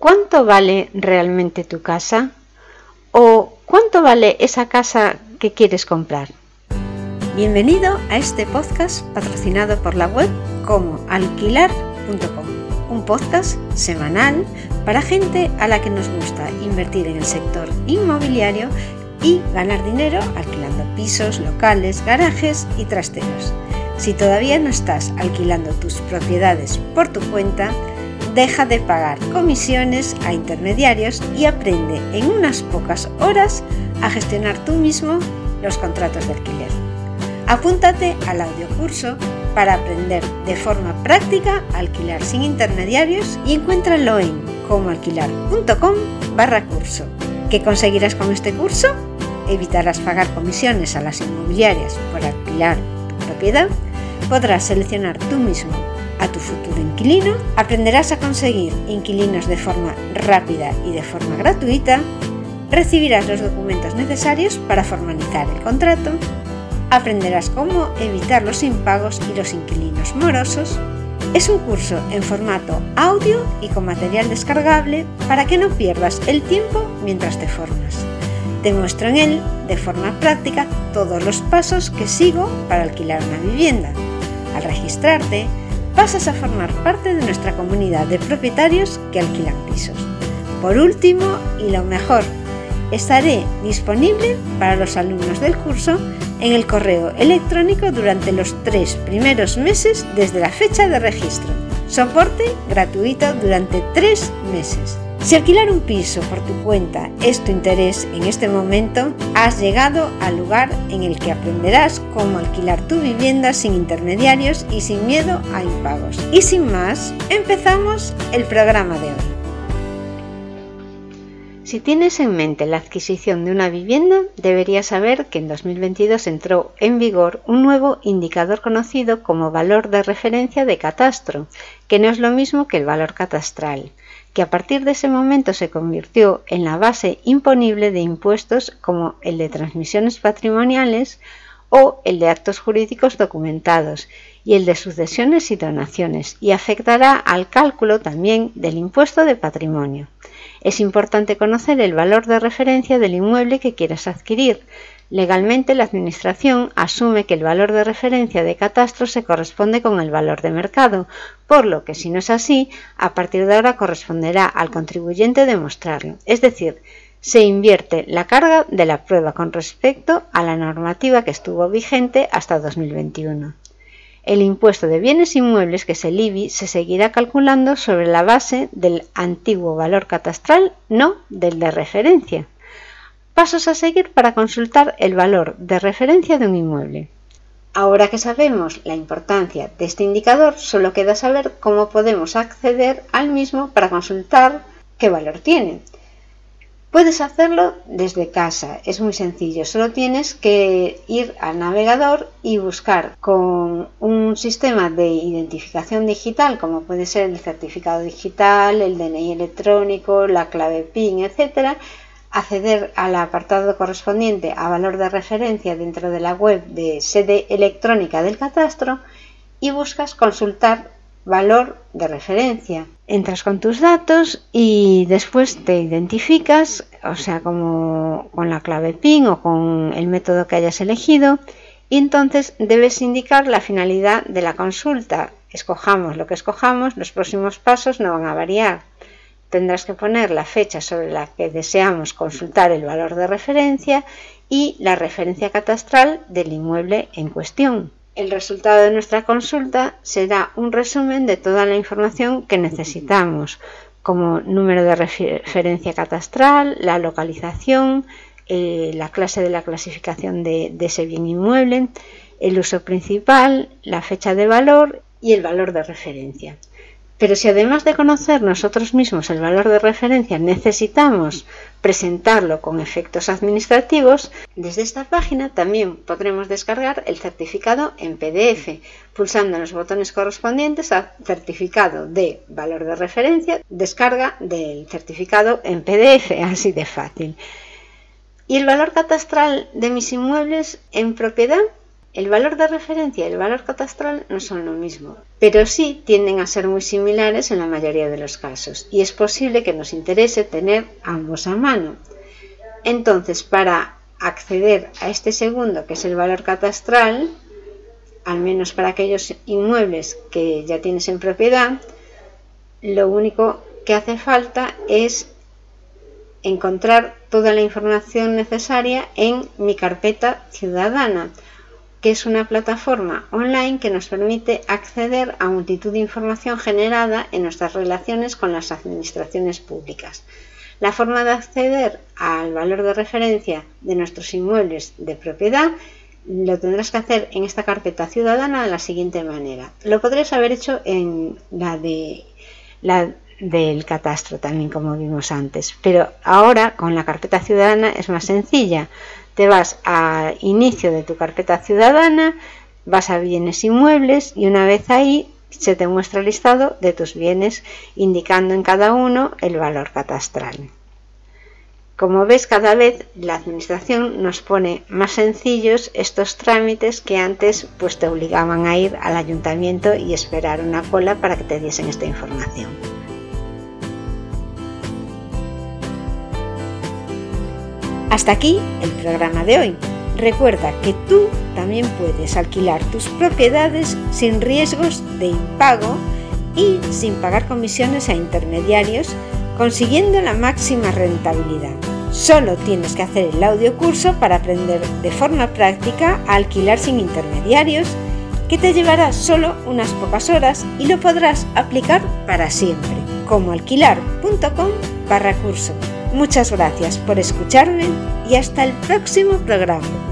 ¿cuánto vale realmente tu casa? ¿O cuánto vale esa casa que quieres comprar? Bienvenido a este podcast patrocinado por la web como alquilar.com, un podcast semanal para gente a la que nos gusta invertir en el sector inmobiliario y ganar dinero alquilando pisos, locales, garajes y trasteros. Si todavía no estás alquilando tus propiedades por tu cuenta, deja de pagar comisiones a intermediarios y aprende en unas pocas horas a gestionar tú mismo los contratos de alquiler. Apúntate al audiocurso para aprender de forma práctica a alquilar sin intermediarios y encuéntralo en comoalquilar.com barra curso. ¿Qué conseguirás con este curso? Evitarás pagar comisiones a las inmobiliarias por alquilar tu propiedad, podrás seleccionar tú mismo a tu futuro inquilino, aprenderás a conseguir inquilinos de forma rápida y de forma gratuita, recibirás los documentos necesarios para formalizar el contrato, aprenderás cómo evitar los impagos y los inquilinos morosos. Es un curso en formato audio y con material descargable para que no pierdas el tiempo mientras te formas. Te muestro en él, de forma práctica, todos los pasos que sigo para alquilar una vivienda. Al registrarte, pasas a formar parte de nuestra comunidad de propietarios que alquilan pisos. Por último, y lo mejor, estaré disponible para los alumnos del curso en el correo electrónico durante los tres primeros meses desde la fecha de registro. Soporte gratuito durante tres meses. Si alquilar un piso por tu cuenta es tu interés en este momento, has llegado al lugar en el que aprenderás cómo alquilar tu vivienda sin intermediarios y sin miedo a impagos. Y sin más, empezamos el programa de hoy. Si tienes en mente la adquisición de una vivienda, deberías saber que en 2022 entró en vigor un nuevo indicador conocido como valor de referencia de catastro, que no es lo mismo que el valor catastral, que a partir de ese momento se convirtió en la base imponible de impuestos como el de transmisiones patrimoniales o el de actos jurídicos documentados y el de sucesiones y donaciones, y afectará al cálculo también del impuesto de patrimonio. Es importante conocer el valor de referencia del inmueble que quieras adquirir. Legalmente la Administración asume que el valor de referencia de catastro se corresponde con el valor de mercado, por lo que si no es así, a partir de ahora corresponderá al contribuyente demostrarlo. Es decir, se invierte la carga de la prueba con respecto a la normativa que estuvo vigente hasta 2021. El impuesto de bienes inmuebles, que es el IBI, se seguirá calculando sobre la base del antiguo valor catastral, no del de referencia. Pasos a seguir para consultar el valor de referencia de un inmueble. Ahora que sabemos la importancia de este indicador, solo queda saber cómo podemos acceder al mismo para consultar qué valor tiene. Puedes hacerlo desde casa, es muy sencillo, solo tienes que ir al navegador y buscar con un sistema de identificación digital, como puede ser el certificado digital, el DNI electrónico, la clave PIN, etc., acceder al apartado correspondiente a valor de referencia dentro de la web de sede electrónica del catastro y buscas consultar valor de referencia. Entras con tus datos y después te identificas, o sea, como con la clave PIN o con el método que hayas elegido, y entonces debes indicar la finalidad de la consulta. Escojamos lo que escojamos, los próximos pasos no van a variar. Tendrás que poner la fecha sobre la que deseamos consultar el valor de referencia y la referencia catastral del inmueble en cuestión. El resultado de nuestra consulta será un resumen de toda la información que necesitamos, como número de referencia catastral, la localización, eh, la clase de la clasificación de ese bien inmueble, el uso principal, la fecha de valor y el valor de referencia. Pero si además de conocer nosotros mismos el valor de referencia necesitamos presentarlo con efectos administrativos, desde esta página también podremos descargar el certificado en PDF, pulsando los botones correspondientes a certificado de valor de referencia, descarga del certificado en PDF, así de fácil. ¿Y el valor catastral de mis inmuebles en propiedad? El valor de referencia y el valor catastral no son lo mismo. Pero sí tienden a ser muy similares en la mayoría de los casos y es posible que nos interese tener ambos a mano. Entonces, para acceder a este segundo, que es el valor catastral, al menos para aquellos inmuebles que ya tienes en propiedad, lo único que hace falta es encontrar toda la información necesaria en mi carpeta ciudadana, que es una plataforma online que nos permite acceder a multitud de información generada en nuestras relaciones con las administraciones públicas. La forma de acceder al valor de referencia de nuestros inmuebles de propiedad lo tendrás que hacer en esta carpeta ciudadana de la siguiente manera. Lo podrías haber hecho en la de la del catastro también como vimos antes, pero ahora con la carpeta ciudadana es más sencilla. Te vas a inicio de tu carpeta ciudadana, vas a bienes inmuebles y una vez ahí se te muestra el listado de tus bienes indicando en cada uno el valor catastral. Como ves, cada vez la administración nos pone más sencillos estos trámites que antes pues te obligaban a ir al ayuntamiento y esperar una cola para que te diesen esta información. Hasta aquí el programa de hoy. Recuerda que tú también puedes alquilar tus propiedades sin riesgos de impago y sin pagar comisiones a intermediarios, consiguiendo la máxima rentabilidad. Solo tienes que hacer el audio curso para aprender de forma práctica a alquilar sin intermediarios, que te llevará solo unas pocas horas y lo podrás aplicar para siempre, como alquilar.com barra. Muchas gracias por escucharme y hasta el próximo programa.